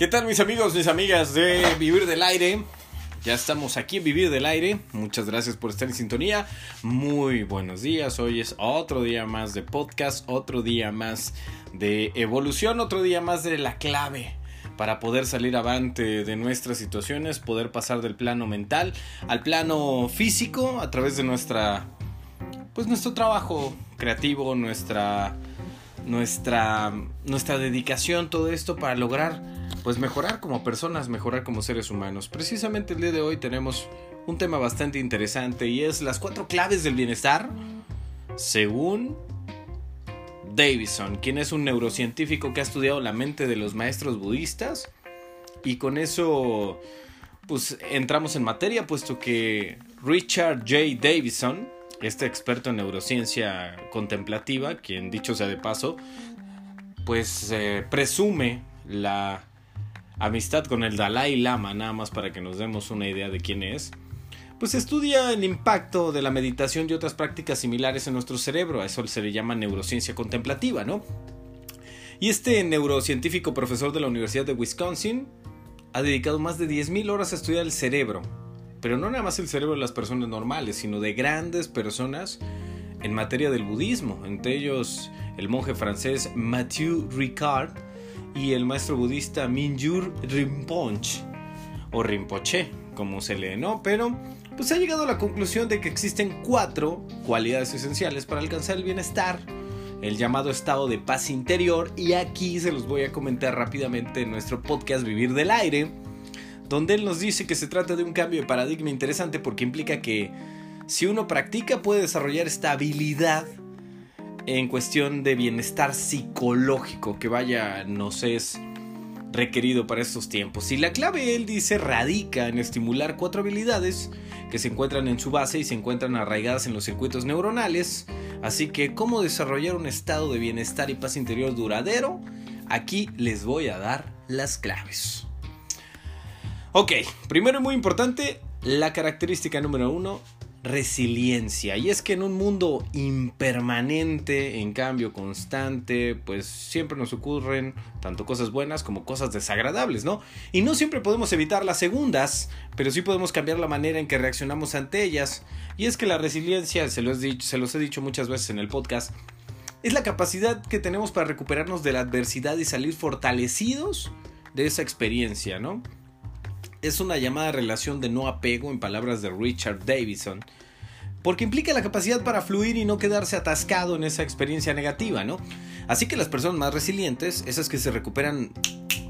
¿Qué tal mis amigos, mis amigas de Vivir del Aire? Ya estamos aquí en Vivir del Aire. Muchas gracias por estar en sintonía. Muy buenos días. Hoy es otro día más de podcast, otro día más de evolución, otro día más de la clave para poder salir avante de nuestras situaciones, poder pasar del plano mental al plano físico a través de nuestra pues nuestro trabajo creativo, nuestra nuestra nuestra dedicación, todo esto para lograr pues mejorar como personas, mejorar como seres humanos. Precisamente el día de hoy tenemos un tema bastante interesante y es las cuatro claves del bienestar según Davison, quien es un neurocientífico que ha estudiado la mente de los maestros budistas y con eso pues entramos en materia puesto que Richard J. Davison, este experto en neurociencia contemplativa, quien dicho sea de paso, pues eh, presume la amistad con el Dalai Lama, nada más para que nos demos una idea de quién es, pues estudia el impacto de la meditación y otras prácticas similares en nuestro cerebro, a eso se le llama neurociencia contemplativa, ¿no? Y este neurocientífico profesor de la Universidad de Wisconsin ha dedicado más de 10.000 horas a estudiar el cerebro, pero no nada más el cerebro de las personas normales, sino de grandes personas en materia del budismo, entre ellos el monje francés Mathieu Ricard, y el maestro budista Minjur Rinpoche o Rinpoche, como se lee, ¿no? Pero pues ha llegado a la conclusión de que existen cuatro cualidades esenciales para alcanzar el bienestar, el llamado estado de paz interior y aquí se los voy a comentar rápidamente en nuestro podcast Vivir del Aire, donde él nos dice que se trata de un cambio de paradigma interesante porque implica que si uno practica puede desarrollar esta habilidad en cuestión de bienestar psicológico que vaya nos es requerido para estos tiempos. Y la clave, él dice, radica en estimular cuatro habilidades que se encuentran en su base y se encuentran arraigadas en los circuitos neuronales. Así que, ¿cómo desarrollar un estado de bienestar y paz interior duradero? Aquí les voy a dar las claves. Ok, primero y muy importante, la característica número uno, resiliencia. Y es que en un mundo impermanente, en cambio constante, pues siempre nos ocurren tanto cosas buenas como cosas desagradables, ¿no? Y no siempre podemos evitar las segundas, pero sí podemos cambiar la manera en que reaccionamos ante ellas. Y es que la resiliencia, se, lo he dicho, se los he dicho muchas veces en el podcast, es la capacidad que tenemos para recuperarnos de la adversidad y salir fortalecidos de esa experiencia, ¿no? Es una llamada relación de no apego en palabras de Richard Davison, porque implica la capacidad para fluir y no quedarse atascado en esa experiencia negativa, ¿no? Así que las personas más resilientes, esas que se recuperan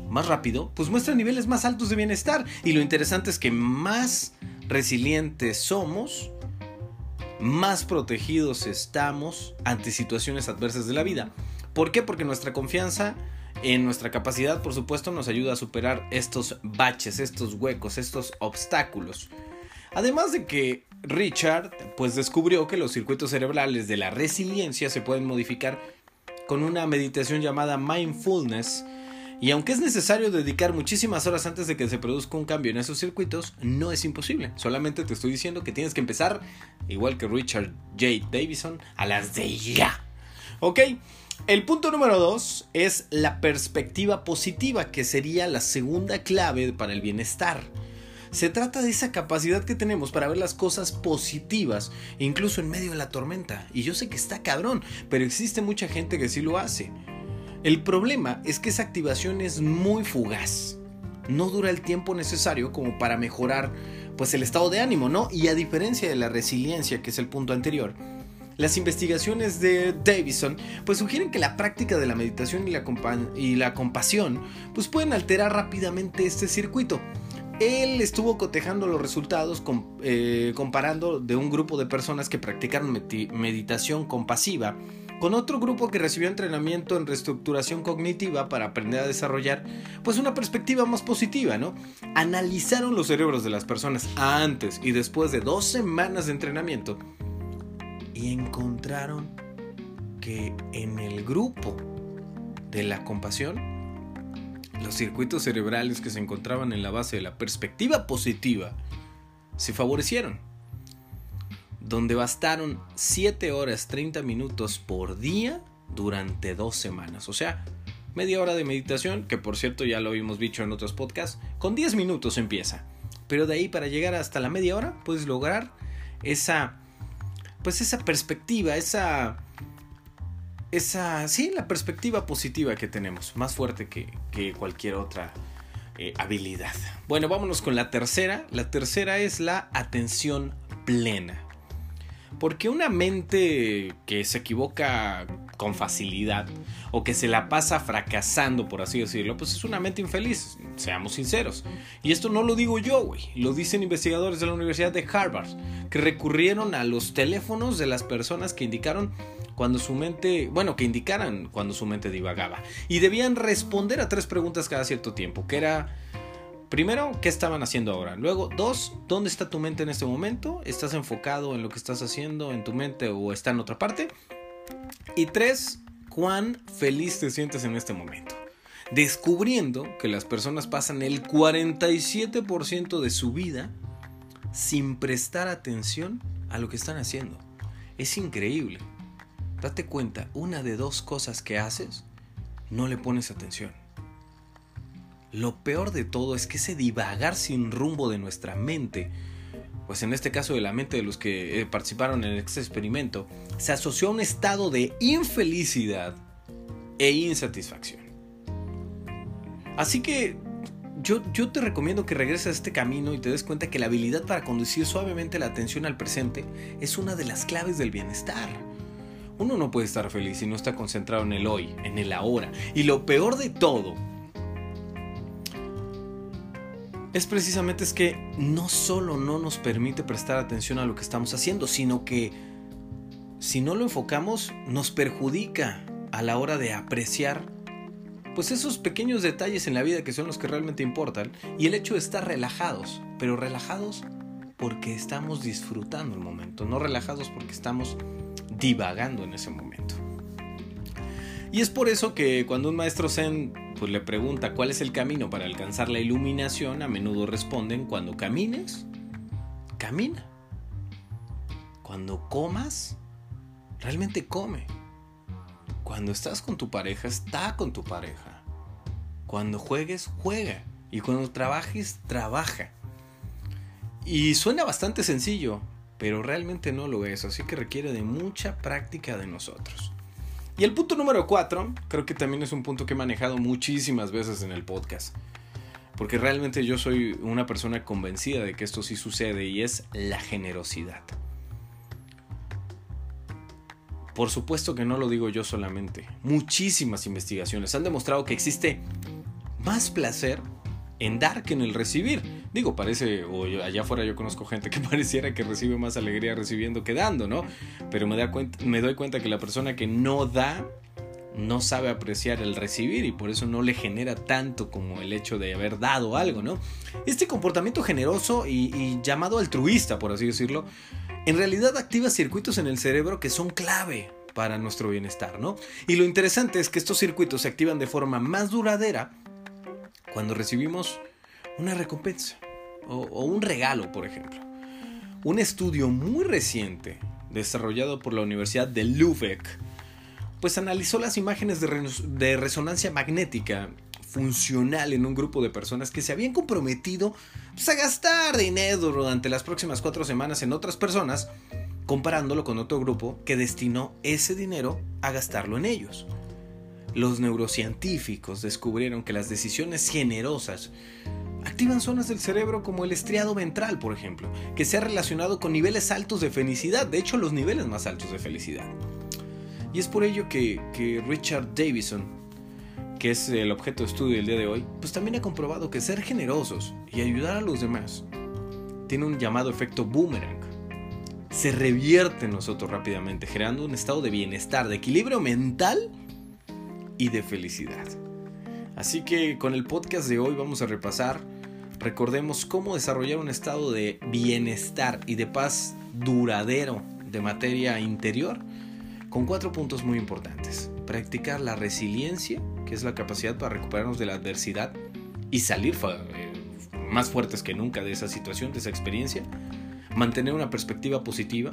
más rápido, pues muestran niveles más altos de bienestar. Y lo interesante es que más resilientes somos, más protegidos estamos ante situaciones adversas de la vida. ¿Por qué? Porque nuestra confianza en nuestra capacidad, por supuesto, nos ayuda a superar estos baches, estos huecos, estos obstáculos. Además de que Richard pues descubrió que los circuitos cerebrales de la resiliencia se pueden modificar con una meditación llamada mindfulness y aunque es necesario dedicar muchísimas horas antes de que se produzca un cambio en esos circuitos, no es imposible. Solamente te estoy diciendo que tienes que empezar, igual que Richard J. Davison, a las de ya. ¿Ok? El punto número dos es la perspectiva positiva, que sería la segunda clave para el bienestar. Se trata de esa capacidad que tenemos para ver las cosas positivas, incluso en medio de la tormenta. Y yo sé que está cabrón, pero existe mucha gente que sí lo hace. El problema es que esa activación es muy fugaz. No dura el tiempo necesario como para mejorar pues el estado de ánimo, ¿no? Y a diferencia de la resiliencia, que es el punto anterior, las investigaciones de Davison pues sugieren que la práctica de la meditación y la, compasión pues pueden alterar rápidamente este circuito. Él estuvo cotejando los resultados eh, comparando de un grupo de personas que practicaron meditación compasiva con otro grupo que recibió entrenamiento en reestructuración cognitiva para aprender a desarrollar pues una perspectiva más positiva, ¿no? Analizaron los cerebros de las personas antes y después de dos semanas de entrenamiento y encontraron que en el grupo de la compasión, los circuitos cerebrales que se encontraban en la base de la perspectiva positiva se favorecieron, donde bastaron 7 horas 30 minutos por día durante dos semanas. O sea, Media hora de meditación, que por cierto ya lo hemos dicho en otros podcasts, con 10 minutos empieza. Pero de ahí para llegar hasta la media hora puedes lograr esa pues esa perspectiva, esa esa sí, la perspectiva positiva que tenemos, más fuerte que, que cualquier otra eh, habilidad. Bueno, vámonos con la tercera. La tercera es la atención plena. Porque una mente que se equivoca con facilidad o que se la pasa fracasando, por así decirlo, pues es una mente infeliz, seamos sinceros. Y esto no lo digo yo, güey, lo dicen investigadores de la Universidad de Harvard, que recurrieron a los teléfonos de las personas que indicaron cuando su mente, bueno, que indicaran cuando su mente divagaba. Y debían responder a tres preguntas cada cierto tiempo, que era, primero, ¿qué estaban haciendo ahora? Luego, dos, ¿dónde está tu mente en este momento? ¿Estás enfocado en lo que estás haciendo en tu mente o está en otra parte? Y tres, ¿cuán feliz te sientes en este momento? Descubriendo que las personas pasan el 47% de su vida sin prestar atención a lo que están haciendo. Es increíble. Date cuenta, una de dos cosas que haces, no le pones atención. Lo peor de todo es que ese divagar sin rumbo de nuestra mente, pues en este caso de la mente de los que eh, participaron en este experimento, se asoció a un estado de infelicidad e insatisfacción. Así que yo, yo, te recomiendo que regreses a este camino y te des cuenta que la habilidad para conducir suavemente la atención al presente es una de las claves del bienestar. Uno no puede estar feliz si no está concentrado en el hoy, en el ahora. Y lo peor de todo es precisamente es que no solo no nos permite prestar atención a lo que estamos haciendo, sino que si no lo enfocamos nos perjudica a la hora de apreciar pues esos pequeños detalles en la vida que son los que realmente importan y el hecho de estar relajados, pero relajados porque estamos disfrutando el momento, no relajados porque estamos divagando en ese momento. Y es por eso que cuando un maestro zen pues, le pregunta cuál es el camino para alcanzar la iluminación, a menudo responden, cuando camines, camina. Cuando comas, realmente come. Cuando estás con tu pareja, está con tu pareja. Cuando juegues, juega. Y cuando trabajes, trabaja. Y suena bastante sencillo, pero realmente no lo es, así que requiere de mucha práctica de nosotros. Y el punto número 4, creo que también es un punto que he manejado muchísimas veces en el podcast, porque realmente yo soy una persona convencida de que esto sí sucede y es la generosidad. Por supuesto que no lo digo yo solamente. Muchísimas investigaciones han demostrado que existe más placer en dar que en el recibir. Digo, parece, o allá afuera yo conozco gente que pareciera que recibe más alegría recibiendo que dando, ¿no? Pero me, da cuenta, me doy cuenta que la persona que no da no sabe apreciar el recibir y por eso no le genera tanto como el hecho de haber dado algo, ¿no? Este comportamiento generoso y llamado altruista, por así decirlo, en realidad activa circuitos en el cerebro que son clave para nuestro bienestar, ¿no? Y lo interesante es que estos circuitos se activan de forma más duradera cuando recibimos una recompensa o, un regalo, por ejemplo. Un estudio muy reciente, desarrollado por la Universidad de Lübeck, pues analizó las imágenes de, resonancia magnética funcional en un grupo de personas que se habían comprometido pues, a gastar dinero durante las próximas cuatro semanas en otras personas, comparándolo con otro grupo que destinó ese dinero a gastarlo en ellos. Los neurocientíficos descubrieron que las decisiones generosas activan zonas del cerebro como el estriado ventral, por ejemplo, que se ha relacionado con niveles altos de felicidad, de hecho los niveles más altos de felicidad. Y es por ello que, que Richard Davison, que es el objeto de estudio del día de hoy, pues también ha comprobado que ser generosos y ayudar a los demás tiene un llamado efecto boomerang. Se revierte en nosotros rápidamente, generando un estado de bienestar, de equilibrio mental y de felicidad. Así que con el podcast de hoy vamos a repasar, recordemos cómo desarrollar un estado de bienestar y de paz duradero de materia interior con cuatro puntos muy importantes. Practicar la resiliencia, que es la capacidad para recuperarnos de la adversidad y salir eh, más fuertes que nunca de esa situación, de esa experiencia. Mantener una perspectiva positiva,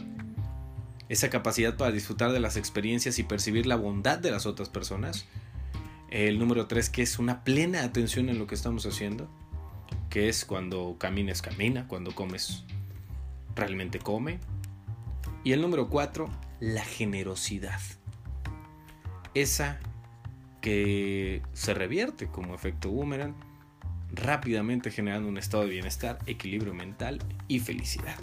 esa capacidad para disfrutar de las experiencias y percibir la bondad de las otras personas. El número tres, que es una plena atención en lo que estamos haciendo. Que es cuando camines, camina. Cuando comes, realmente come. Y el número cuatro, la generosidad. Esa que se revierte como efecto boomerang, rápidamente generando un estado de bienestar, equilibrio mental y felicidad.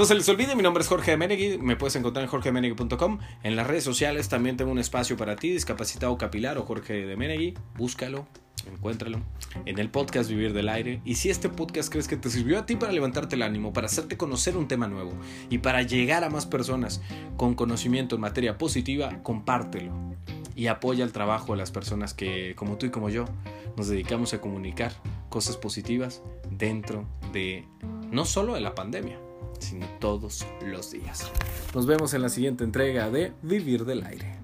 No se les olvide, mi nombre es Jorge Menegui, me puedes encontrar en jorgemenegui.com. En las redes sociales también tengo un espacio para ti, discapacitado capilar o Jorge de Menegui, búscalo, encuéntralo. En el podcast Vivir del Aire. Y si este podcast crees que te sirvió a ti para levantarte el ánimo, para hacerte conocer un tema nuevo y para llegar a más personas con conocimiento en materia positiva, compártelo y apoya el trabajo de las personas que, como tú y como yo, nos dedicamos a comunicar cosas positivas dentro de no solo de la pandemia, sino todos los días. Nos vemos en la siguiente entrega de Vivir del Aire.